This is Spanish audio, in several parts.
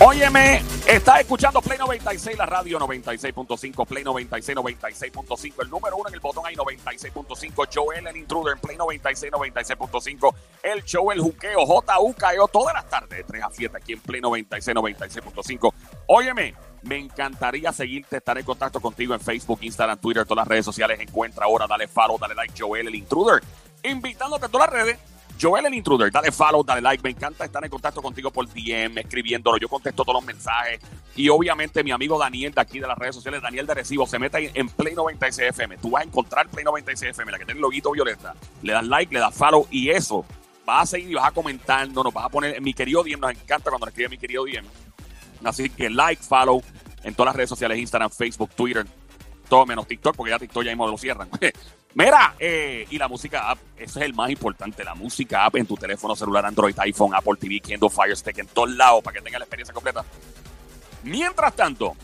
Óyeme, estás escuchando Play 96, la radio 96.5, Play 96, 96.5, el número uno en el botón ahí 96.5, Joel el intruder en Play 96, 96.5, el show El Juqueo, JUKEO, todas las tardes de 3 a 7 aquí en Play 96, 96.5. Óyeme, me encantaría seguirte, estar en contacto contigo en Facebook, Instagram, Twitter, todas las redes sociales. Encuentra ahora, dale follow, dale like, Joel el intruder, invitándote a todas las redes Joel el Intruder, dale follow, dale like. Me encanta estar en contacto contigo por DM, escribiéndolo. Yo contesto todos los mensajes. Y obviamente mi amigo Daniel de aquí de las redes sociales, Daniel de Recibo, se mete en Play 96 FM. Tú vas a encontrar Play 96 FM, la que tiene el loguito violeta. Le das like, le das follow y eso. Vas a seguir y vas a comentar, no nos vas a poner mi querido DM. Nos encanta cuando nos escribe mi querido DM. Así que like, follow en todas las redes sociales, Instagram, Facebook, Twitter, todo menos TikTok, porque ya TikTok ya mismo lo cierran. Mira, eh, y la música app, ese es el más importante, la música app en tu teléfono celular, Android, iPhone, Apple TV, Kindle, Fire Stick, en todos lados, para que tengas la experiencia completa. Mientras tanto,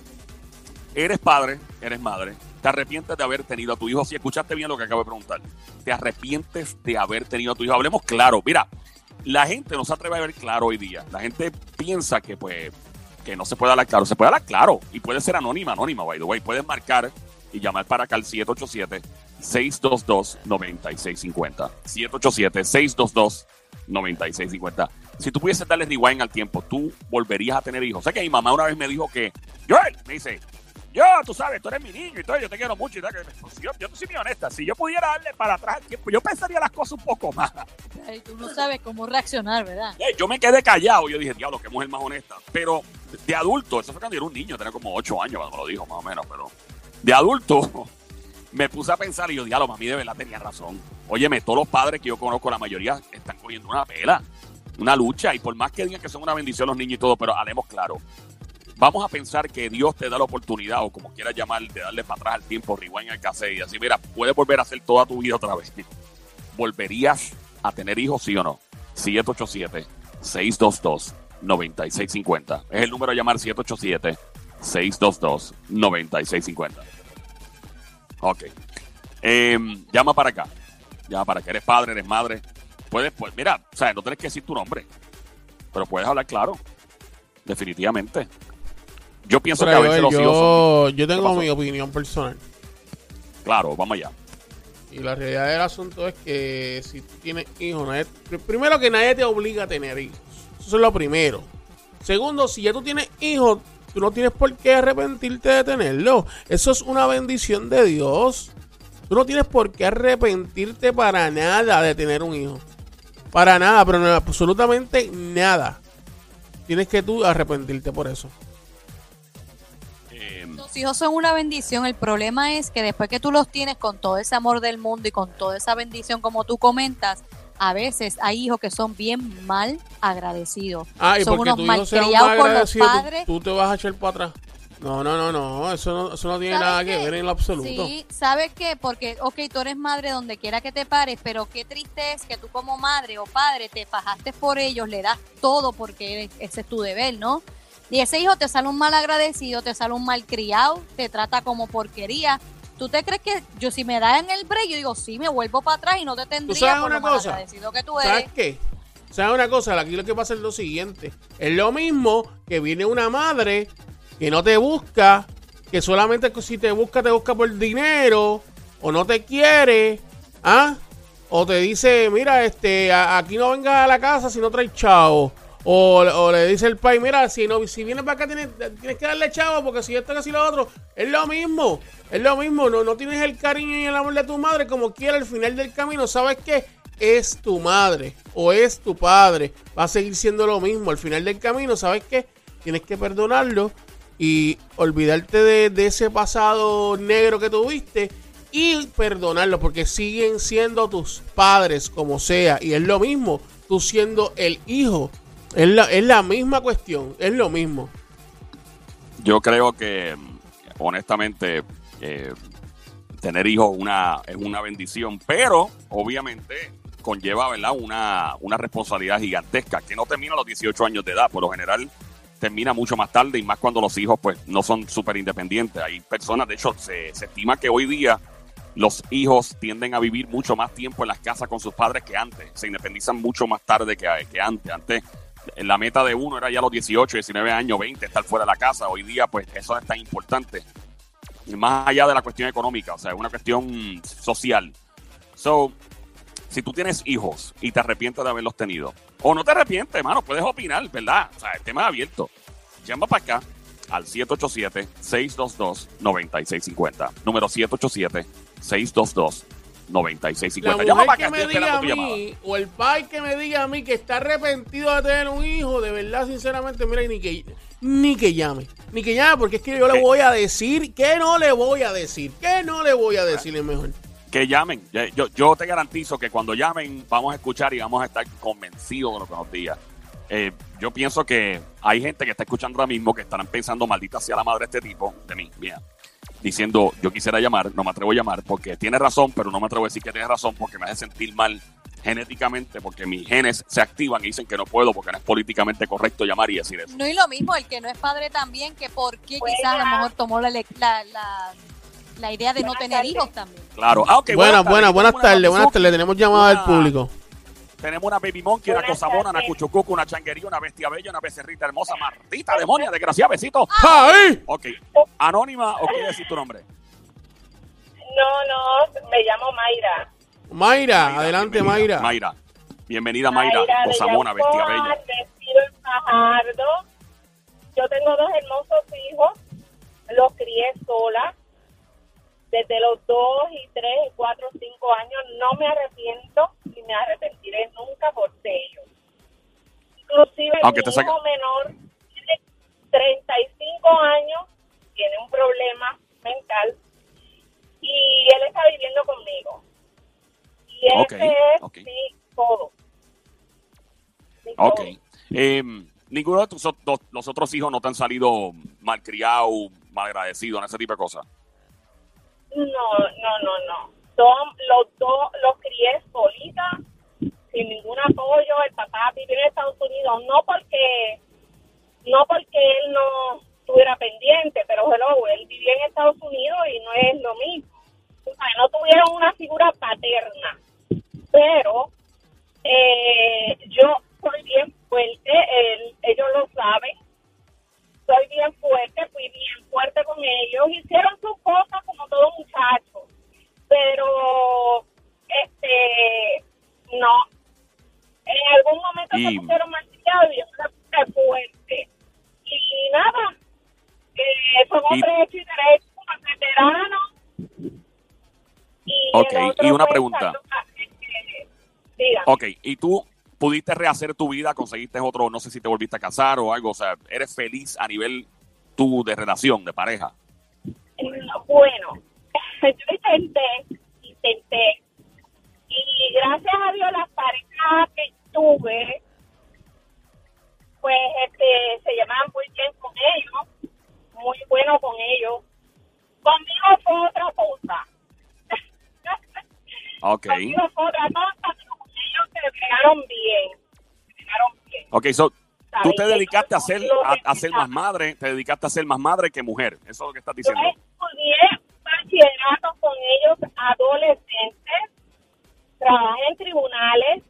eres padre, eres madre, te arrepientes de haber tenido a tu hijo, si escuchaste bien lo que acabo de preguntar, te arrepientes de haber tenido a tu hijo, hablemos claro, mira, la gente no se atreve a ver claro hoy día, la gente piensa que pues, que no se puede hablar claro, se puede hablar claro, y puede ser anónima, anónima, by the way, puedes marcar y llamar para acá al 787 622-9650. 787-622-9650. Si tú pudieses darle rewind al tiempo, tú volverías a tener hijos. Sé que mi mamá una vez me dijo que, Joel, me dice, yo, tú sabes, tú eres mi niño y todo, yo te quiero mucho y tal. Pues, yo, yo soy muy honesta, si yo pudiera darle para atrás el tiempo, yo pensaría las cosas un poco más. Ay, tú no sabes cómo reaccionar, ¿verdad? yo me quedé callado, yo dije, diablo, qué mujer más honesta. Pero de adulto, eso fue cuando yo era un niño, tenía como 8 años cuando me lo dijo, más o menos, pero de adulto me puse a pensar y yo, diablo, mami de verdad tenía razón. Óyeme, todos los padres que yo conozco, la mayoría están cogiendo una pela, una lucha, y por más que digan que son una bendición los niños y todo, pero haremos claro. Vamos a pensar que Dios te da la oportunidad, o como quieras llamar, de darle para atrás al tiempo, rewind al cassette, y así, mira, puedes volver a hacer toda tu vida otra vez. ¿Volverías a tener hijos, sí o no? 787-622-9650. Es el número a llamar 787-622-9650. Ok. Em, llama para acá. Llama para acá. Eres padre, eres madre. Puedes, pues, mira, o sea, no tienes que decir tu nombre. Pero puedes hablar claro. Definitivamente. Yo pienso que a veces los yo, Yo tengo mi opinión personal. Claro, vamos allá. Y la realidad del asunto es que si tú tienes hijos, primero que nadie te obliga a tener hijos. Eso es lo primero. Segundo, si ya tú tienes hijos, Tú no tienes por qué arrepentirte de tenerlo. Eso es una bendición de Dios. Tú no tienes por qué arrepentirte para nada de tener un hijo. Para nada, pero no, absolutamente nada. Tienes que tú arrepentirte por eso. Eh, los hijos son una bendición. El problema es que después que tú los tienes con todo ese amor del mundo y con toda esa bendición como tú comentas, a veces hay hijos que son bien mal agradecidos. Ah, y son unos malcriados con los padres. Tú, te vas a echar para atrás. No, no, no, no, eso no, eso no tiene nada que ver en lo absoluto. Sí, ¿sabes qué? Porque, ok, tú eres madre donde quiera que te pares, pero qué triste es que tú como madre o padre te fajaste por ellos, le das todo porque ese es tu deber, ¿no? Y ese hijo te sale un mal agradecido, te sale un mal criado, te trata como porquería, ¿Tú te crees que yo si me da en el break, yo digo, sí, me vuelvo para atrás y no te tendría por una lo cosa? que tú eres? ¿Sabes qué? ¿Sabes una cosa? Aquí lo que pasa es lo siguiente. Es lo mismo que viene una madre que no te busca, que solamente si te busca, te busca por dinero, o no te quiere, ¿ah? O te dice, mira, este, aquí no vengas a la casa si no traes chavo. O, le dice el país, mira, si no, si vienes para acá tienes, tienes que darle chavo, porque si esto que si lo otro, es lo mismo, es lo mismo, no, no tienes el cariño y el amor de tu madre como quiera al final del camino, ¿sabes qué? Es tu madre o es tu padre, va a seguir siendo lo mismo al final del camino, ¿sabes qué? Tienes que perdonarlo y olvidarte de, de ese pasado negro que tuviste y perdonarlo porque siguen siendo tus padres como sea. Y es lo mismo, tú siendo el hijo es la, es la misma cuestión, es lo mismo. Yo creo que, honestamente, eh, tener hijos una, es una bendición, pero obviamente conlleva ¿verdad? Una, una responsabilidad gigantesca que no termina a los 18 años de edad. Por lo general, termina mucho más tarde y más cuando los hijos pues no son súper independientes. Hay personas, de hecho, se, se estima que hoy día los hijos tienden a vivir mucho más tiempo en las casas con sus padres que antes. Se independizan mucho más tarde que, que antes. Antes la meta de uno era ya los 18, 19 años, 20, estar fuera de la casa. Hoy día, pues eso es tan importante. Más allá de la cuestión económica, o sea, es una cuestión social. So, si tú tienes hijos y te arrepientes de haberlos tenido, o no te arrepientes, hermano, puedes opinar, ¿verdad? O sea, el tema es abierto. Llama para acá al 787-622-9650. Número 787-622-9650. La Llama mujer que me diga a mí, o el pai que me diga a mí que está arrepentido de tener un hijo, de verdad, sinceramente, mira, ni que, ni que llame. Ni que llame, porque es que yo le voy a decir, que no le voy a decir, que no le voy a decir, es mejor. Que llamen. Yo te garantizo que cuando llamen vamos a escuchar y vamos a estar convencidos de lo que nos diga. Eh, yo pienso que hay gente que está escuchando ahora mismo que estarán pensando, maldita sea la madre de este tipo, de mí, mía, diciendo, yo quisiera llamar, no me atrevo a llamar porque tiene razón, pero no me atrevo a decir que tiene razón porque me hace sentir mal genéticamente, porque mis genes se activan y dicen que no puedo porque no es políticamente correcto llamar y decir eso. No y lo mismo, el que no es padre también, que por qué quizás a lo mejor tomó la, la, la, la idea de no tener hijos también. Claro. Ah, ok, buenas, buenas, buenas tardes, buenas tardes, tenemos llamada del público. Tenemos una baby monkey, una Buenas cosa mona, una tardes. cuchucuca, una changuería, una bestia bella, una becerrita hermosa, maldita demonia, desgraciada, besito. ¡Ay! Ok. Anónima, ¿o quieres decir tu nombre? No, no, me llamo Mayra. Mayra, adelante, bienvenida. Mayra. Mayra. Bienvenida, Mayra. mona, bestia bella. Fajardo. Yo tengo dos hermosos hijos. Los crié sola. Desde los 2 y 3 y 4 y 5 años no me arrepiento y me arrepentiré nunca por ellos. Inclusive Aunque mi te hijo menor tiene 35 años, tiene un problema mental y él está viviendo conmigo. Y ese es ok. mi todo. Mi Ok. todo. Eh, ninguno de tus dos- los otros hijos no te han salido malcriados, malagradecidos, en ese tipo de cosas. No, no, no, no. Son los dos, los crié apoyo. El papá vive en Estados Unidos, no porque, no porque él no estuviera pendiente, pero hello, él vivía en Estados Unidos y no es lo mismo. O sea, no tuvieron una figura paterna, pero eh, yo soy bien fuerte, él- ellos lo saben. Soy bien fuerte, fui bien fuerte con ellos. Hicieron sus cosas como todo muchacho, pero este no. En algún momento Y- se pusieron mal criados y yo me puse fuerte. Y nada, eh, son Y- hombres hechos y veteranos. Y Ok, y una pregunta. eh. Ok, y tú pudiste rehacer tu vida, conseguiste otro, no sé si te volviste a casar o algo, o sea, eres feliz a nivel tú de relación, de pareja. Bueno, yo intenté, intenté. Y gracias a Dios las parejas bueno con ellos. Conmigo fue otra cosa. Ok. Conmigo fue otra cosa, pero con ellos se pegaron bien. Se pegaron bien. Ok, so, tú te dedicaste a ser, Lo a, que a ser más madre, te dedicaste a ser más madre que mujer, eso es lo que estás Yo diciendo. estudié bachillerato con ellos adolescentes, trabajé en tribunales,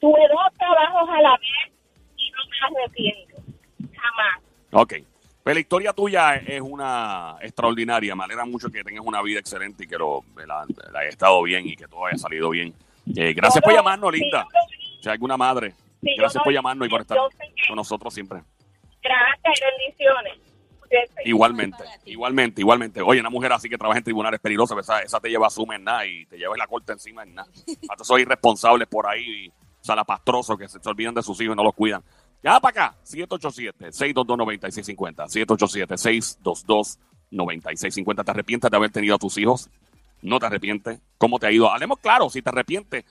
tuve dos trabajos a la vez y no me arrepiento, jamás. Ok. Pues la historia tuya es una extraordinaria. Me alegra mucho que tengas una vida excelente y que lo, la, la haya estado bien y que todo haya salido bien. Eh, gracias por llamarnos, Linda. Si alguna madre, gracias no por llamarnos y por estar con nosotros siempre. Gracias y bendiciones. Igualmente, igualmente, igualmente. Oye, una mujer así que trabaja en tribunales peligrosa, pues, esa, esa te lleva a suma en nada y te lleva la corte encima en nada. Hasta soy irresponsables por ahí, salapastrosos que se, se olvidan de sus hijos y no los cuidan. Ya para acá, 787-622-9650. 787-622-9650. ¿Te arrepientes de haber tenido a tus hijos? ¿No te arrepientes? ¿Cómo te ha ido? Hablemos claro, si te arrepientes,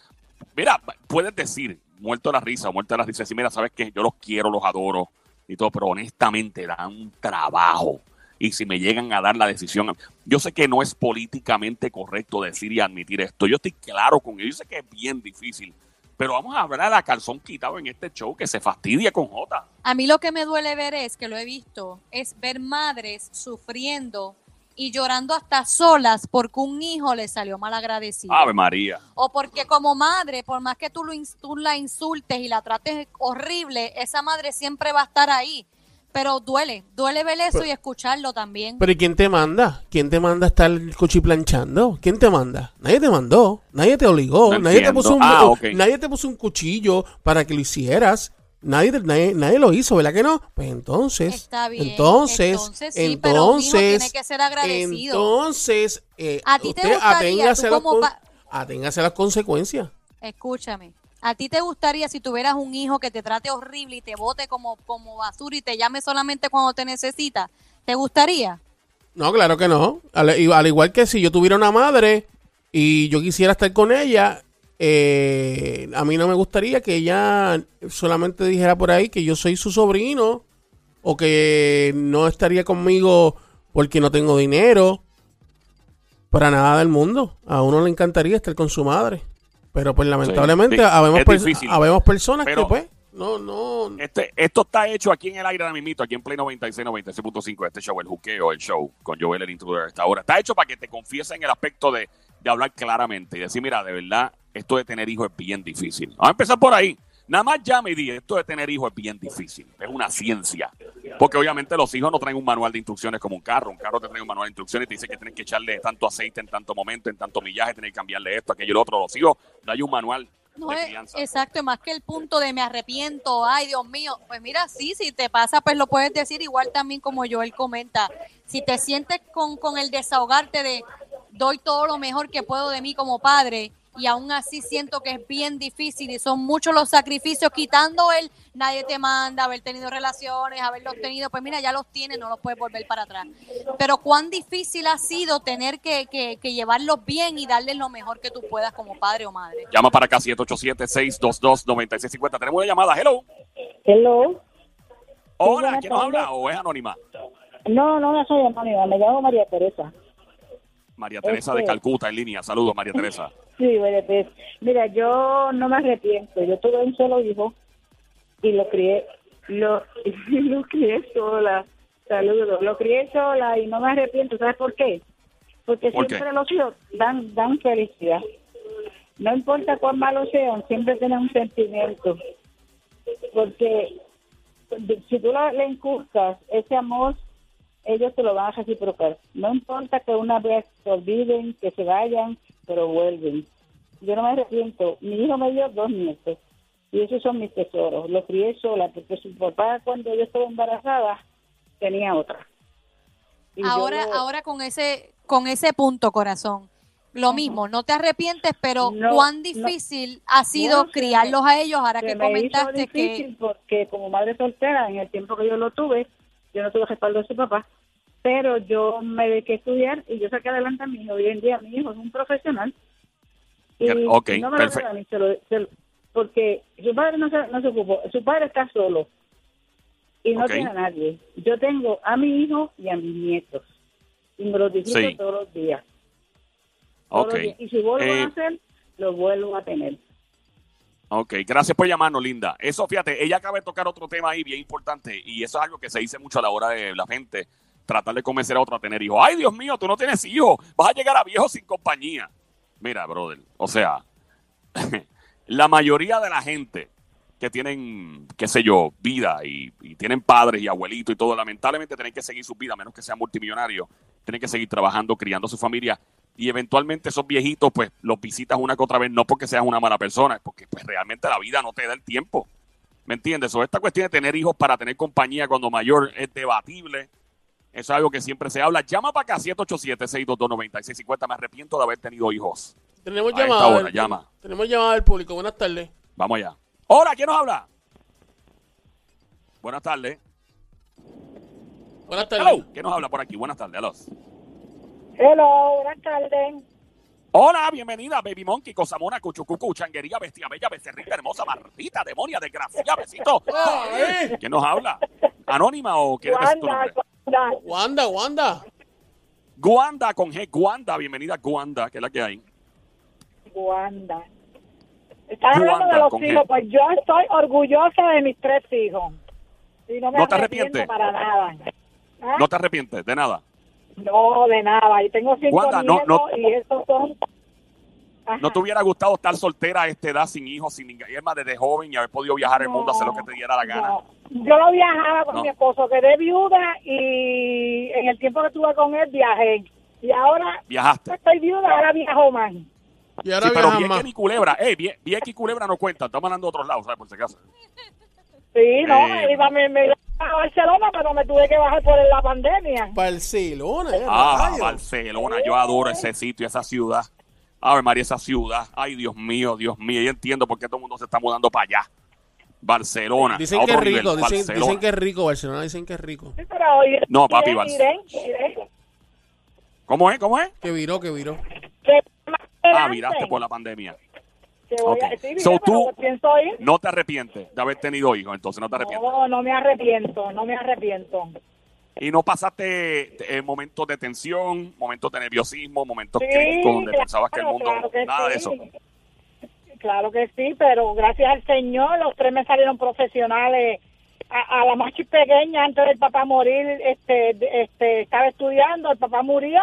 mira, puedes decir, muerto la risa, muerto de la risa, decir, mira, sabes que yo los quiero, los adoro y todo, pero honestamente dan un trabajo. Y si me llegan a dar la decisión, yo sé que no es políticamente correcto decir y admitir esto. Yo estoy claro con ello, yo sé que es bien difícil, pero vamos a hablar a calzón quitado en este show que se fastidia con Jota. A mí lo que me duele ver es, que lo he visto, es ver madres sufriendo y llorando hasta solas porque un hijo le salió mal agradecido. Ave María. O porque como madre, por más que tú, lo, tú la insultes y la trates horrible, esa madre siempre va a estar ahí. Pero duele, duele ver eso y escucharlo también. Pero ¿y quién te manda? ¿Quién te manda a estar cuchiplanchando? ¿Quién te manda? Nadie te mandó, nadie te obligó, No nadie te puso un Ah, nadie te puso un cuchillo para que lo hicieras. Nadie, nadie, nadie lo hizo, ¿verdad que no? Pues entonces, Está bien, entonces, entonces sí, pero un hijo entonces, tiene que ser agradecido. entonces, eh, ¿A ti te usted gustaría, aténgase a las pa- aténgase a las consecuencias. Escúchame. ¿A ti te gustaría si tuvieras un hijo que te trate horrible y te bote como, como basura y te llame solamente cuando te necesita? ¿Te gustaría? No, claro que no. Al, igual que si yo tuviera una madre y yo quisiera estar con ella, eh, a mí no me gustaría que ella solamente dijera por ahí que yo soy su sobrino o que no estaría conmigo porque no tengo dinero. Para nada del mundo. A uno le encantaría estar con su madre. Pero pues lamentablemente sí. habemos, difícil. habemos personas que pues no, no, Este, esto está hecho aquí en el aire ahora mismito, aquí en Play 96, 96.5, este show, el juqueo, el show, con Joel el Intruder esta hora. Está hecho para que te confíes en el aspecto de, de hablar claramente y decir, mira, de verdad, esto de tener hijos es bien difícil. Vamos a empezar por ahí. Nada más llame y di, esto de tener hijos es bien difícil. Es una ciencia. Porque obviamente los hijos no traen un manual de instrucciones como un carro. Un carro te trae un manual de instrucciones y te dice que tienes que echarle tanto aceite en tanto momento, en tanto millaje, tienes que cambiarle esto, aquello y lo otro. Los hijos no hay un manual No de es, exacto, más que el punto de me arrepiento, ay Dios mío, pues mira, sí, si te pasa, pues lo puedes decir igual también como Joel comenta. Si te sientes con, con el desahogarte de doy todo lo mejor que puedo de mí como padre y aún así siento que es bien difícil y son muchos los sacrificios, quitando el nadie te manda, haber tenido relaciones, haberlos tenido, pues mira, ya los tienes, no los puedes volver para atrás. Pero cuán difícil ha sido tener que, que, que llevarlos bien y darles lo mejor que tú puedas como padre o madre. Llama para acá 787-622-9650. Tenemos una llamada. Hello. Hello. Hola, ¿quién nos habla? ¿O es anónima? No, no, no soy anónima, me llamo María Teresa. María Teresa Este- de Calcuta en línea. Saludos, María Teresa. Sí, Teresa. Mira, yo no me arrepiento. Yo tuve un solo hijo y lo crié, lo, lo crié sola. Saludos. Lo crié sola y no me arrepiento. ¿Sabes por qué? Porque ¿Por siempre qué? los hijos dan, dan felicidad. No importa cuán malos sean, siempre tienen un sentimiento. Porque si tú le inculcas ese amor, ellos te lo van a reciprocar. No importa que una vez se olviden, que se vayan, pero vuelven. Yo no me arrepiento. Mi hijo me dio dos nietos y esos son mis tesoros. Lo crié sola porque su papá cuando yo estaba embarazada tenía otra. Y ahora ahora con ese con ese punto corazón lo mismo no te arrepientes pero No, cuán no. difícil ha sido criarlos me- a ellos ahora que me hizo comentaste que difícil porque como madre soltera en el tiempo que yo lo tuve yo no tuve respaldo de su papá pero yo me dediqué a estudiar y yo saqué adelante a mi hijo hoy en día mi hijo es un profesional y ok, no me perfecto. lo mí, se lo- se lo- porque su padre no se, no se ocupó su padre está solo y no tiene a nadie yo tengo a mi hijo y a mis nietos y me los disfruto Sí. todos los días todos Ok. los días. y si vuelvo Eh, a hacer lo vuelvo a tener Ok, gracias por llamarnos, Linda. Eso, fíjate, ella acaba de tocar otro tema ahí bien importante y eso es algo que se dice mucho a la hora de la gente tratar de convencer a otro a tener hijos. Ay, Dios mío, tú no tienes hijos, vas a llegar a viejo sin compañía. Mira, brother, o sea, la mayoría de la gente que tienen, qué sé yo, vida y, tienen padres y abuelitos y todo, lamentablemente tienen que seguir su vida, a menos que sean multimillonarios, tienen que seguir trabajando, criando su familia y eventualmente esos viejitos pues los visitas una que otra vez, no porque seas una mala persona, es porque pues realmente la vida no te da el tiempo. ¿Me entiendes? O esta cuestión de tener hijos para tener compañía cuando mayor es debatible. Eso es algo que siempre se habla. Llama para acá, 787-622-9650. Me arrepiento de haber tenido hijos. Tenemos A llamada. hora, del- llama. Tenemos llamada del público. Buenas tardes. Vamos allá. Hola, ¿quién nos habla? Buenas tardes. Buenas tardes. Hello. ¿Quién nos habla por aquí? Buenas tardes. Hello. hello buenas tardes Hola, bienvenida, Baby Monkey, Cosamona, Cuchucucu, Changuería, Bestia Bella, Becerrita Hermosa, Martita, Demonia, Desgracia, Besito. ¿Quién nos habla? ¿Anónima o quieres decir tu nombre? Wanda, Wanda. Guanda con G, Guanda, bienvenida Guanda, que es la que hay. Wanda. Estás hablando de los hijos, G. pues yo estoy orgullosa de mis tres hijos. Y no me ¿No te arrepiento arrepientes? para nada. ¿Ah? No te arrepientes de nada. No, de nada. Y tengo cinco Wanda, no, nietos no. y estos son... Ajá. ¿No te hubiera gustado estar soltera a esta edad, sin hijos, sin ningún más desde joven y haber podido viajar el mundo, hacer lo que te diera la gana? No. Yo no viajaba con No. mi esposo, quedé viuda y en el tiempo que estuve con él viajé. Y ahora Viajaste. estoy viuda, ahora viajo más. Y ahora Sí, pero Vieques ni Culebra, eh, Vie- Vieques y Culebra no cuentan, estamos hablando de otros lados, ¿sabes? Por si acaso. Sí, no, Eh. iba, me, me iba a Barcelona, pero me tuve que bajar por la pandemia. Barcelona. Ah, rayos. Barcelona, yo adoro ese sitio, esa ciudad. A ver, María, esa ciudad. Ay, Dios mío, Dios mío. Yo entiendo por qué todo el mundo se está mudando para allá. Barcelona. Dicen a que es rico, nivel, dicen, Barcelona. dicen que es rico Barcelona, dicen que es rico. Sí, pero iré, No, papi, Barcelona. ¿Cómo es? ¿Cómo es? Que viró, que viró. Ah, viraste por la pandemia. que voy a- Ok. sí, So, tú- pero pienso ir. No te arrepientes de haber tenido hijos, entonces no te arrepientes. No, no me arrepiento, no me arrepiento. Y no pasaste eh, momentos de tensión, momentos de nerviosismo, momentos Sí, críticos donde claro, pensabas que el mundo... claro que nada de sí. eso. Claro que sí, pero gracias al Señor los tres me salieron profesionales. A, a la más pequeña, antes del papá morir, este, de- este, estaba estudiando, el papá murió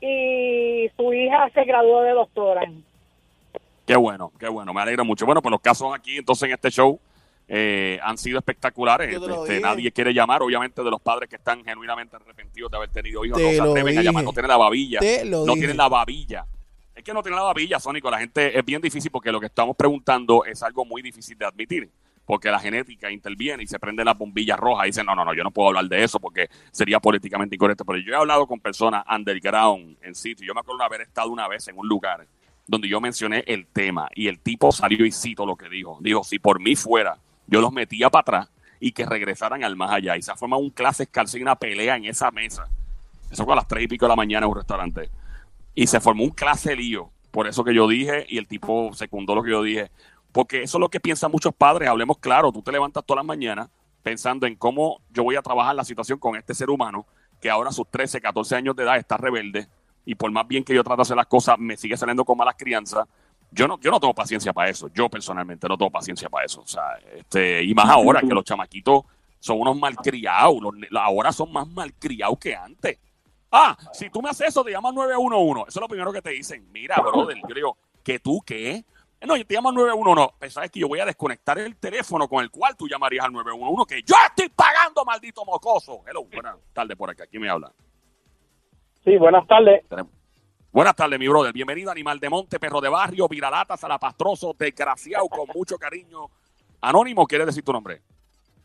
y su hija se graduó de doctora. Qué bueno, qué bueno, me alegro mucho. Bueno, pues los casos aquí, entonces en este show, eh, han sido espectaculares. Este, nadie quiere llamar, obviamente, de los padres que están genuinamente arrepentidos de haber tenido hijos. Te no se atreven a llamar, no tienen la babilla. No dije. tienen la babilla. Es que no tienen la babilla, Sónico. La gente es bien difícil porque lo que estamos preguntando es algo muy difícil de admitir. Porque la genética interviene y se prenden las bombillas rojas y dicen, no, no, no, yo no puedo hablar de eso porque sería políticamente incorrecto. Pero yo he hablado con personas underground en sitio. Yo me acuerdo de haber estado una vez en un lugar donde yo mencioné el tema y el tipo salió y cito lo que dijo. Dijo, si por mí fuera, yo los metía para atrás y que regresaran al más allá. Y se forma un clase escalce y una pelea en esa mesa. Eso fue a las tres y pico de la mañana en un restaurante. Y se formó un clase lío. Por eso que yo dije, y el tipo secundó lo que yo dije. Porque eso es lo que piensan muchos padres. Hablemos claro, tú te levantas todas las mañanas pensando en cómo yo voy a trabajar la situación con este ser humano que ahora a sus 13, 14 años de edad está rebelde y por más bien que yo trate de hacer las cosas, me sigue saliendo con malas crianzas. Yo no, yo no tengo paciencia para eso. Yo personalmente no tengo paciencia para eso. O sea, este, y más ahora que los chamaquitos son unos malcriados. Los, ahora son más malcriados que antes. Ah, si tú me haces eso, te llaman 911. Eso es lo primero que te dicen. Mira, brother, yo digo, ¿que tú qué? No, yo te llamo al 911. Pero sabes que yo voy a desconectar el teléfono con el cual tú llamarías al 911, que yo estoy pagando, maldito mocoso. Hello, buenas tardes por acá. ¿Quién me habla? Sí, buenas tardes. Tenemos- Buenas tardes, mi brother. Bienvenido, animal de monte, perro de barrio, viralata, salapastroso, desgraciado, con mucho cariño. Anónimo, ¿quieres decir tu nombre?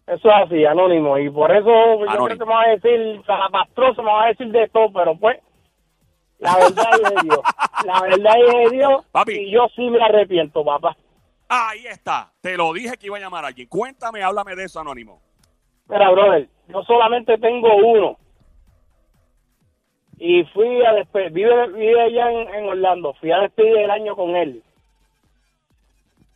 Eso es así, anónimo. Y por eso yo Anónimo. creo que me va a decir, salapastroso, me va a decir de todo, pero pues, la verdad es de Dios. La verdad es de Dios. Papi. Y yo sí me arrepiento, papá. Ahí está. Te lo dije que iba a llamar a alguien. Cuéntame, háblame de eso, Anónimo. Mira, brother, yo solamente tengo uno. Y fui a despedir, vive, vive allá en, en Orlando, fui a despedir el año con él.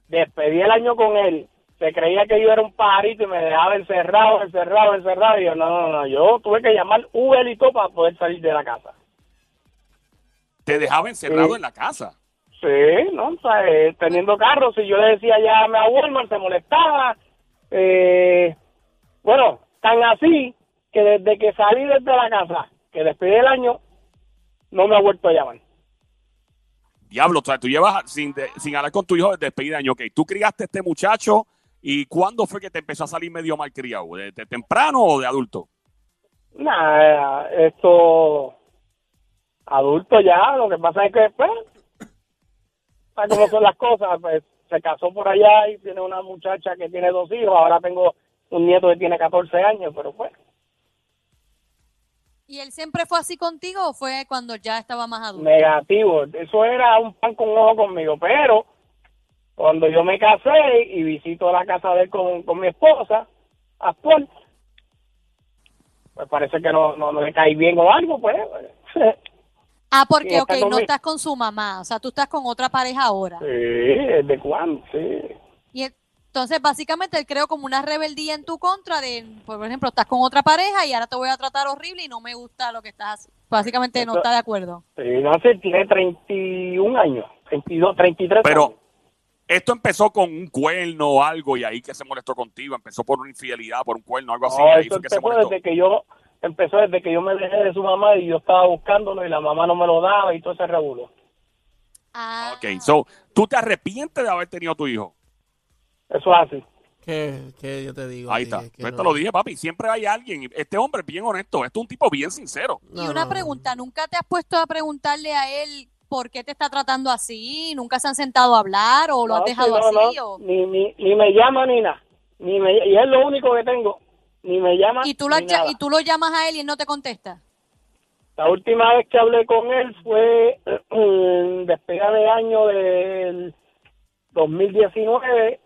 Despedí el año con él. Se creía que yo era un pajarito y me dejaba encerrado, encerrado, encerrado. Y yo, no, no, no, yo tuve que llamar Uber y todo para poder salir de la casa. Te dejaba encerrado Sí. en la casa. Sí, ¿no? O sea, eh, teniendo carro, si yo le decía llame a Walmart, se molestaba. Eh, bueno, tan así que desde que salí desde la casa, que despedí el año, no me ha vuelto a llamar. Diablo, o sea, tú llevas sin, de- sin hablar con tu hijo desde despedida de año. Ok, tú criaste a este muchacho y ¿cuándo fue que te empezó a salir medio mal criado? ¿De, de temprano o de adulto? Nada, esto adulto ya, lo que pasa es que después, ¿sabes cómo son las cosas? Pues se casó por allá y tiene una muchacha que tiene dos hijos, ahora tengo un nieto que tiene 14 años, pero pues, ¿Y él siempre fue así contigo o fue cuando ya estaba más adulto? negativo, eso era un pan con ojo conmigo, pero cuando yo me casé y visito la casa de él con, con mi esposa actual, pues parece que no, no, no le cae bien o algo, pues. Ah, porque, ok, no estás con su mamá, o sea, tú estás con otra pareja ahora. Sí, ¿desde cuándo? Sí. Y entonces, básicamente, él creó como una rebeldía en tu contra de, por ejemplo, estás con otra pareja y ahora te voy a tratar horrible y no me gusta lo que estás haciendo. Básicamente no está de acuerdo. Sí, no sé, tiene 31 años, 32, 33 Pero años. esto empezó con un cuerno o algo y ahí que se molestó contigo. Empezó por una infidelidad, por un cuerno, algo así. No, ahí eso fue que se empezó molestó. desde que yo empezó desde que yo me dejé de su mamá y yo estaba buscándolo y la mamá no me lo daba y todo ese revuelo. Ah, Ok, so, ¿tú te arrepientes de haber tenido tu hijo? Eso es así. ¿Qué, qué yo te digo? Ahí está. Que- que Pues te lo dije, papi. Siempre hay alguien. Este hombre es bien honesto. Este es un tipo bien sincero. y una no, pregunta, ¿nunca te has puesto a preguntarle a él por qué te está tratando así? ¿Nunca se han sentado a hablar o lo has dejado sí, no, así? no. o- Ni, ni, ni me llama ni nada. Ni me, y es lo único que tengo. Ni me llama ¿Y, tú lo, ni nada. y tú lo llamas a él y él no te contesta. La última vez que hablé con él fue en despega de año del 2019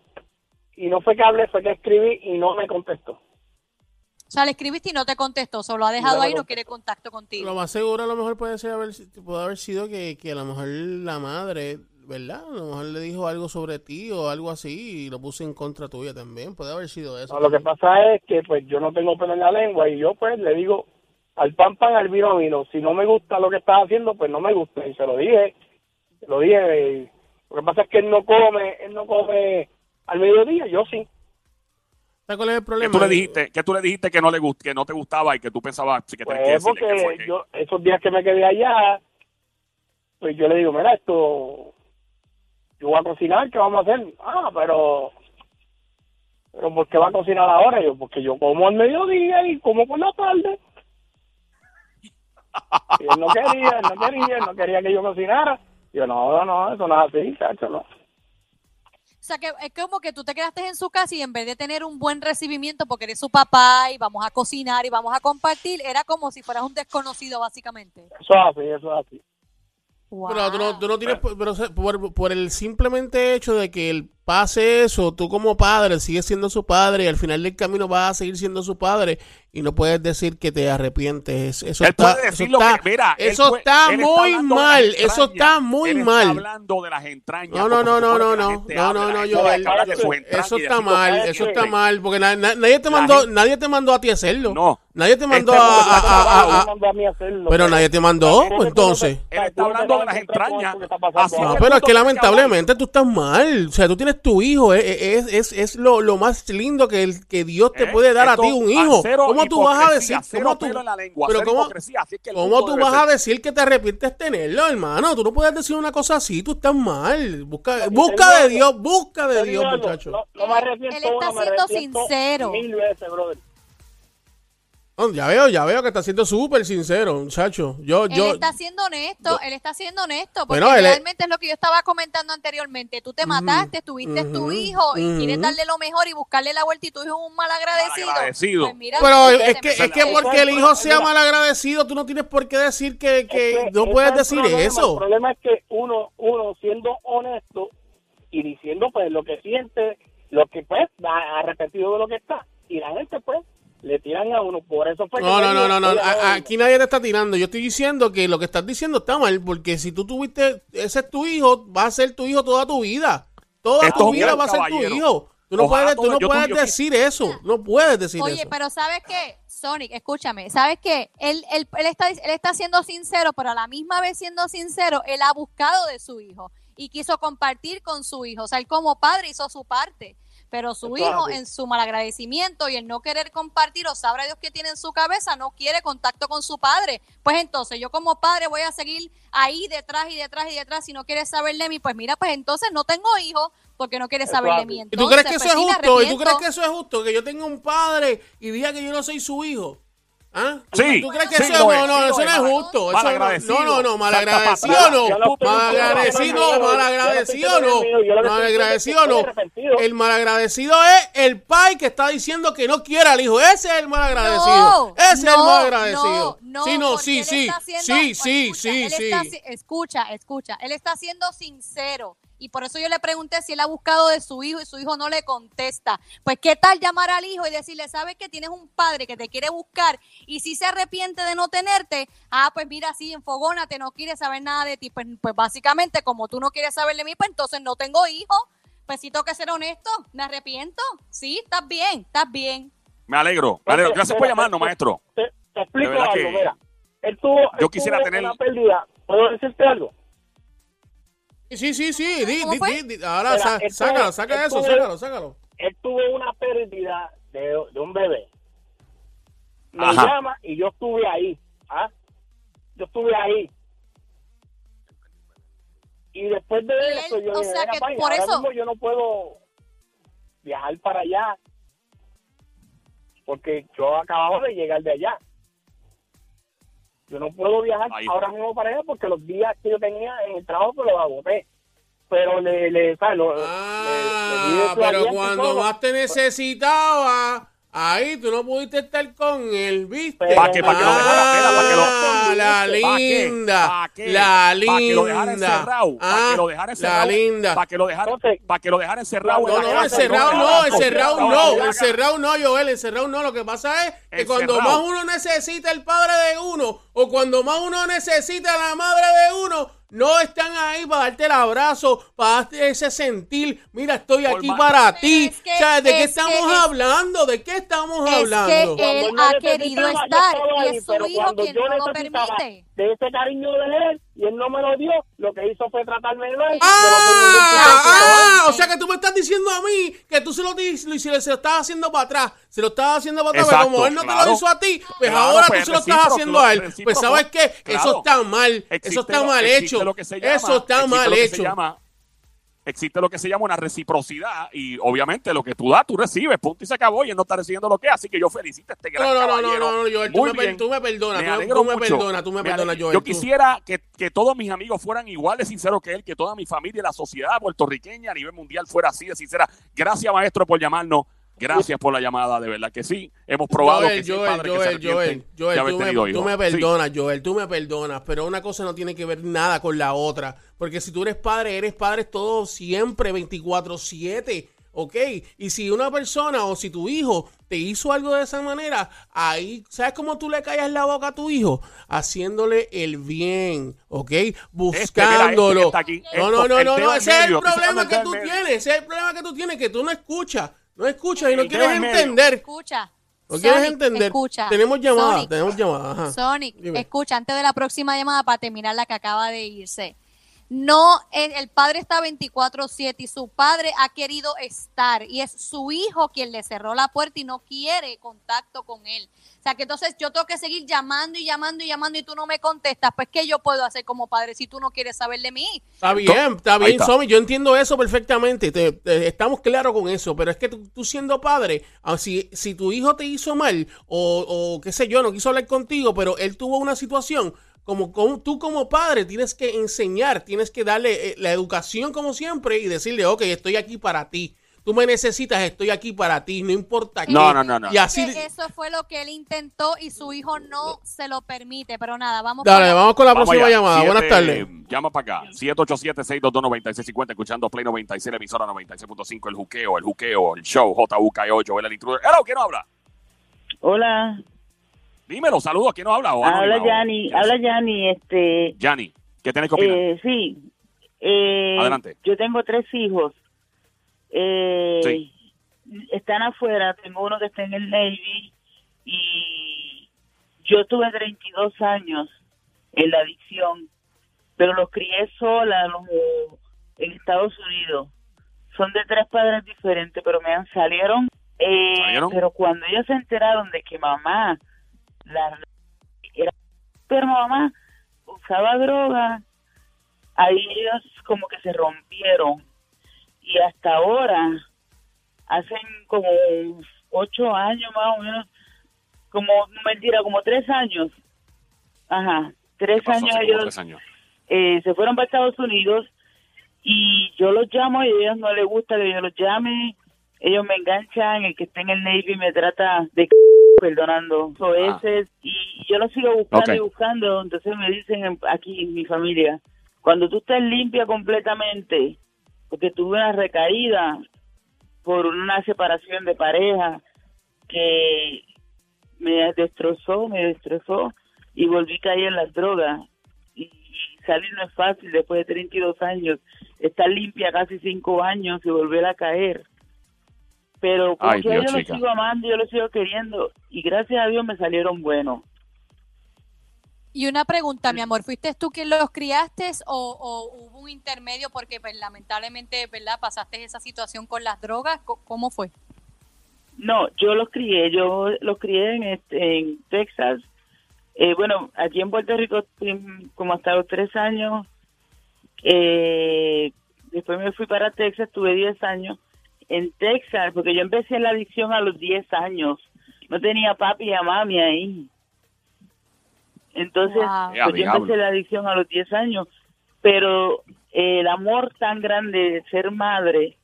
y no fue que hablé, fue que escribí y no me contestó. O sea, le escribiste y no te contestó, solo ha dejado No ahí y no quiere contacto contigo. Lo más seguro a lo mejor puede ser haber, puede haber sido que, que a lo mejor la madre, ¿verdad? A lo mejor le dijo algo sobre ti o algo así y lo puso en contra tuya también. Puede haber sido eso. No, lo que pasa es que pues yo no tengo pelo en la lengua y yo pues le digo al pan pan, al vino vino. Si no me gusta lo que estás haciendo, pues no me gusta. Y se lo dije, se lo dije. lo que pasa es que él no come, él no come al mediodía, yo sí. ¿Sabes cuál es el ¿Qué problema? tú le dijiste? que tú le dijiste que no le gust- que no te gustaba y que tú pensabas sí, que tenías que Pues decirle que fue porque que- yo, esos días que me quedé allá, pues yo le digo, mira, esto, yo voy a cocinar, ¿qué vamos a hacer? Ah, pero, pero ¿por qué va a cocinar ahora? Yo, porque yo como al mediodía y como por la tarde. Y él no quería, él no quería, él no quería que yo cocinara. Yo, no, no, no, eso no es así, chacho, no. O sea, que es como que tú te quedaste en su casa y en vez de tener un buen recibimiento porque eres su papá y vamos a cocinar y vamos a compartir, era como si fueras un desconocido, básicamente. Eso es así, eso es así. Pero tú no, tú no tienes, pero por, por el simplemente hecho de que él pase eso, tú como padre sigues siendo su padre y al final del camino vas a seguir siendo su padre y no puedes decir que te arrepientes. Eso Él está, puede eso decir lo está, que mira, él eso puede- está él muy las mal, eso está muy Él mal. Está hablando de las entrañas. No, no, no, no, no, no, no, no, no, Joel, eso está mal, eso está mal, porque na- na- nadie te mandó, gente- nadie te mandó a ti a hacerlo. No. Nadie te mandó Este a, a- está a- a- hacerlo, pero nadie te mandó, pues, entonces. Él está hablando de las entrañas. No, pero es que lamentablemente tú estás mal. O sea, tú tienes tu hijo. Es, es, es, es lo, lo más lindo que, el, que Dios te ¿Eh? puede dar Esto, a ti, un hijo. ¿Cómo tú vas a decir? ¿Cómo tú, lengua, pero cómo, así es que cómo tú vas ser. a decir que te arrepientes tenerlo, hermano? Tú no puedes decir una cosa así. Tú estás mal. Busca, busca de Dios, busca de Dios, muchacho. No, no me arrepiento. Él está siendo sincero. Mil veces, brother. No, ya veo, ya veo que está siendo súper sincero, muchacho. Yo, Él yo, está siendo honesto, él está siendo honesto, porque Bueno, él es- realmente es lo que yo estaba comentando anteriormente. Tú te mataste, tuviste tu ujú, hijo y quieres darle lo mejor y buscarle la vuelta y tu hijo es un mal agradecido. Malagradecido. Pues mira, pero es que, es que porque el hijo sea mal agradecido, tú no tienes por qué decir que, que Es que no puedes decir problema. El eso. problema es que uno, uno siendo honesto y diciendo pues lo que siente, lo que pues ha arrepentido de lo que está, y la gente pues le tiran a uno. Por eso fue que No, me no, no, no, no. "Oye, Aquí nadie te está tirando. Yo estoy diciendo que lo que estás diciendo está mal, porque si tú tuviste, ese es tu hijo, va a ser tu hijo toda tu vida. Toda Esto tu vida va a ser tu hijo. Tú no Ojalá puedes, tú no yo puedes decir eso. No puedes decir Oye, eso. pero ¿sabes qué? Sonic, escúchame, ¿sabes qué? Él, él, él, está, él está siendo sincero, pero a la misma vez siendo sincero, él ha buscado de su hijo y quiso compartir con su hijo. O sea, él como padre hizo su parte, pero su hijo en su malagradecimiento y el no querer compartir o sabrá Dios que tiene en su cabeza, no quiere contacto con su padre. Pues entonces yo como padre voy a seguir ahí detrás y detrás y detrás si no quiere saber de mí. Pues mira, pues entonces no tengo hijo porque no quiere saber de mí. ¿Y tú Entonces, crees que eso pues es justo? ¿Y tú crees que eso es justo? Que yo tenga un padre y diga que yo no soy su hijo. ¿Ah? Sí, ¿Tú crees que sí, eso lo es? es, No, no, sí, eso no es. es justo. Eso no- Malagradecido. No, no, no, malagradecido no. No Malagradecido, no- malagradecido no no. Malagradecido no. El malagradecido es el pai que está diciendo que no quiere al hijo. Ese es el malagradecido. No, Ese es el no, malagradecido. No, Sí, no, sí, sí. Sí, pues, sí, sí, sí. escucha, escucha. Él está siendo sincero. Y por eso yo le pregunté si él ha buscado de su hijo y su hijo no le contesta. Pues, ¿qué tal llamar al hijo y decirle, sabes que tienes un padre que te quiere buscar y si se arrepiente de no tenerte? Ah, pues mira, sí, enfogónate, no quiere saber nada de ti. Pues, pues básicamente, como tú no quieres saber de mí, pues entonces no tengo hijo. Pues sí, tengo que ser honesto. ¿Me arrepiento? Sí, estás bien, estás bien. Me alegro. Me alegro. Gracias por llamarnos, maestro. Te, te explico algo, que mira. Él tuvo, yo él quisiera tuvo tener- una pérdida. ¿Puedo decirte algo? Sí, sí, sí. Di, ¿Cómo di, di, di. Ahora, Mira, sa- sácalo, saca eso, es- sácalo, sácalo. Él tuvo una pérdida de, de un bebé. me Ajá. llama y yo estuve ahí. ¿ah? Yo estuve ahí. Y después de Y él, eso, yo o dije, sea "Venga, que pai, por ahora eso- mismo yo no puedo viajar para allá porque yo acababa de llegar de allá. Yo no puedo viajar Ahí. ahora mismo para allá porque los días que yo tenía en el trabajo pues los agoté. Pero le, le, ¿sabes? Le- le Ah, su pero cuando más te necesitaba, ahí tú no pudiste estar con él, ¿viste? Pero- Pa' que- pa' que lo dejara, espera, pa' que lo- Ah, la linda, ¿Pa' qué? la Pa' que lo dejara linda. encerrado. Para Ah, que lo dejara encerrado. La linda. Para que lo dejara, Entonces- pa' que lo dejara encerrado. No, no, encerrado no, encerrado no, encerrado no, Joel, encerrado no. Lo que pasa es que cuando más uno necesita el padre de uno o cuando más uno necesita la madre de uno, no están ahí para darte el abrazo, para darte ese sentir. Mira, estoy aquí para ti. es que- o sea, ¿de qué es estamos que hablando? ¿De qué estamos Es hablando? que él ha querido estar y es su hijo quien no lo permite. De ese cariño de él y él no me lo dio, lo que hizo fue tratarme mal. Ah, ah, Sí. o sea que tú me estás diciendo a mí que tú se lo, se lo estabas haciendo para atrás, se lo estabas haciendo para atrás, Exacto, pero como él no te lo hizo a ti, pues Claro, ahora pues, tú se lo estás haciendo a él. Pues sabes qué, eso está mal, eso está mal hecho, lo que se llama- eso está mal lo que se hecho. Existe lo que se llama una reciprocidad y obviamente lo que tú das, tú recibes, punto y se acabó y él no está recibiendo lo que es, así que yo felicito a este gran No, no, no, no, caballero. no, no, Joel, tú me, tú me perdonas, Me tú, tú me perdonas, tú me Me perdonas, Joel. Yo tú- quisiera que, que todos mis amigos fueran igual de sinceros que él, que toda mi familia y la sociedad puertorriqueña a nivel mundial fuera así de sincera. Gracias, maestro, por llamarnos. Gracias por la llamada, de verdad que sí. Hemos probado Joel, que sí Joel, padres que se Joel, Joel, Joel, tú, me, tú Sí. perdonas, Joel, tú me perdonas, pero una cosa no tiene que ver nada con la otra, porque si tú eres padre, eres padre todo siempre, 24/7, ¿ok? Y si una persona o si tu hijo te hizo algo de esa manera, ahí, ¿sabes cómo tú le callas la boca a tu hijo? Haciéndole el bien, ¿ok? Buscándolo. que está aquí, no, esto, no, no, no, no, ese es el problema que tú medio. tienes, ese es el problema que tú tienes, que tú no escuchas, no escuchas y no quieres entender. Escucha. ¿No quieres Sonic, entender? Escucha. Tenemos llamada, Sonic, tenemos llamada. Ajá. Sonic, Dime. escucha, antes de la próxima llamada para terminar la que acaba de irse. No, el, padre está 24/7 y su padre ha querido estar y es su hijo quien le cerró la puerta y no quiere contacto con él. O sea que entonces yo tengo que seguir llamando y llamando y llamando y tú no me contestas. Pues ¿qué yo puedo hacer como padre si tú no quieres saber de mí? Está bien, está bien, está. Somi, yo entiendo eso perfectamente, te- te- estamos claros con eso, pero es que tú, tú siendo padre, ah, si, si tu hijo te hizo mal o, o qué sé yo, no quiso hablar contigo, pero él tuvo una situación, como, como- tú como padre tienes que enseñar, tienes que darle eh, la educación como siempre y decirle, ok, estoy aquí para ti, tú me necesitas, estoy aquí para ti, no importa qué. No, no, no, no. Y así, eso fue lo que él intentó y su hijo no se lo permite. Pero nada, vamos dale, con la- vamos con la Vamos próxima allá. llamada, Siete- buenas tardes. Llama para acá. 787-622-9650, escuchando Play 96, la emisora 96.5, el juqueo, el juqueo, el show, JUKEO, Joel el intruder. Hello, ¿quién habla? Hola, Dímelo, saludos, ¿quién nos habla? Habla Yani, habla Yani, este, Yanni, ¿qué tenés que opinar? eh, sí, eh, Adelante. yo tengo tres hijos, eh, Sí. están afuera, tengo uno que está en el Navy y yo tuve 32 años en la adicción, pero los crié sola los, en Estados Unidos. Son de tres padres diferentes, pero me han salieron. eh, ¿Salieron? Pero cuando ellos se enteraron de que mamá la era pero mamá usaba droga, ahí ellos como que se rompieron y hasta ahora hacen como ocho años más o menos, como mentira, como tres años, ajá, tres años ellos tres años. eh, se fueron para Estados Unidos y yo los llamo y a ellos no les gusta que yo los llame, ellos me enganchan, el que está en el Navy me trata de c- perdonando Ah. veces y yo los sigo buscando y buscando, entonces me dicen en- aquí en mi familia, cuando tú estés limpia completamente, porque tuve una recaída por una separación de pareja que me destrozó, me destrozó y volví a caer en las drogas y, y salir no es fácil después de 32 años, estar limpia casi 5 años y volver a caer. Pero Ay, Dios, yo chica. lo sigo amando, yo lo sigo queriendo y gracias a Dios me salieron buenos. Y una pregunta, mi amor, ¿fuiste tú quien los criaste o, o hubo un intermedio porque pues, lamentablemente, ¿verdad? Pasaste esa situación con las drogas. ¿Cómo fue? No, yo los crié, yo los crié en, este, en Texas. Eh, bueno, aquí en Puerto Rico como hasta los tres años. Eh, después me fui para Texas, tuve 10 años. En Texas, porque yo empecé la adicción a los 10 años. No tenía papi y a mami ahí. Entonces, Wow. pues yo diablo. empecé la adicción a los 10 años. Pero eh, el amor tan grande de ser madre,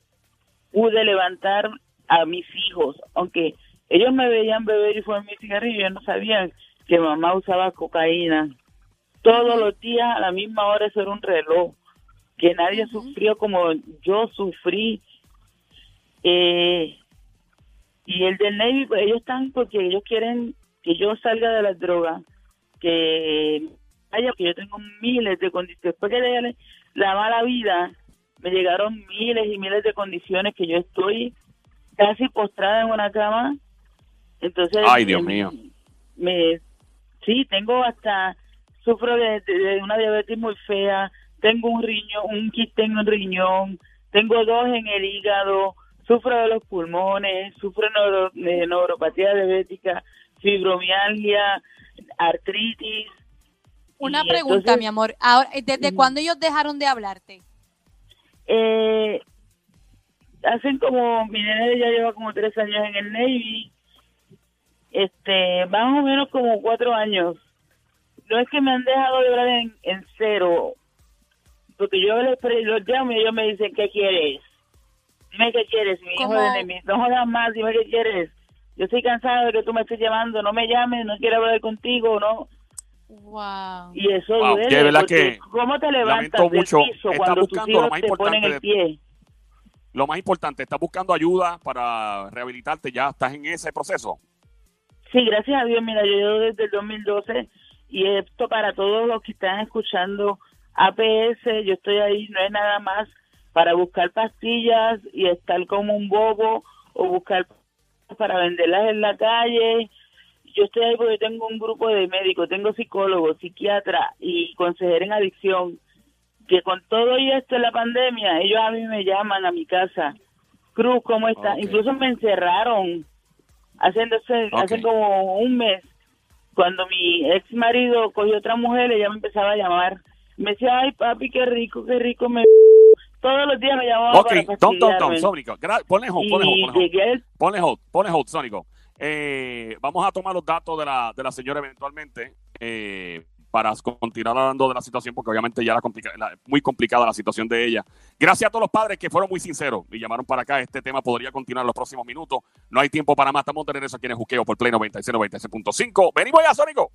pude levantar a mis hijos, aunque ellos me veían beber y fumar mi cigarrillo, yo no sabía que mamá usaba cocaína. Todos los días a la misma hora eso era un reloj, que nadie sufrió como yo sufrí. Eh, y el del Navy, pues ellos están porque ellos quieren que yo salga de las drogas, que haya, que yo tengo miles de condiciones. Después que le la mala vida, me llegaron miles y miles de condiciones que yo estoy casi postrada en una cama. Entonces, Ay, Dios mío. Me, sí, tengo hasta, sufro de, de- de una diabetes muy fea, tengo un riñón, un quiste en un riñón, tengo dos en el hígado, sufro de los pulmones, sufro neuro- de neuropatía diabética, fibromialgia, artritis. Una pregunta, entonces- mi amor. Ahora, ¿Desde cuándo ellos dejaron de hablarte? Eh, hacen como, mi nene ya lleva como tres años en el Navy, este, más o menos como cuatro años. No es que me han dejado de hablar en, en cero, porque yo les los llamo y ellos me dicen, ¿qué quieres? Dime qué quieres, mi hijo de Navy, no jodas más, dime qué quieres. Yo estoy cansado de que tú me estés llamando, no me llames, no quiero hablar contigo, no. Wow. Y eso Wow, duele, que de verdad que ¿cómo te levantas del mucho. piso Está cuando tus hijos te ponen el pie? Lo más importante, ¿estás buscando ayuda para rehabilitarte? ¿Ya estás en ese proceso? Sí, gracias a Dios. Mira, yo llevo desde el 2012 y esto para todos los que están escuchando APS, yo estoy ahí, no es nada más para buscar pastillas y estar como un bobo o buscar para venderlas en la calle. Yo estoy ahí porque tengo un grupo de médicos, tengo psicólogos, psiquiatra y consejero en adicción, que con todo y esto de la pandemia, ellos a mí me llaman a mi casa. Cruz, ¿cómo está? Incluso me encerraron haciéndose Ok. hace como un mes cuando mi ex marido cogió otra mujer ella me empezaba a llamar me decía ay papi qué rico qué rico me todos los días me llamaba Ok, Tom, Tom, Tom. Sónico. Ponle hold, ponle hold, ponle hold. llegué al- Ponle hold, ponle hold, Sónico. Eh, vamos a tomar los datos de la, de la señora eventualmente eh, para continuar hablando de la situación, porque obviamente ya la complica- la- muy complicada la situación de ella. Gracias a todos los padres que fueron muy sinceros y llamaron para acá. Este tema podría continuar en los próximos minutos. No hay tiempo para más. Estamos de regreso aquí en el Juqueo por Play 96, 96.5. Venimos ya, Sónico.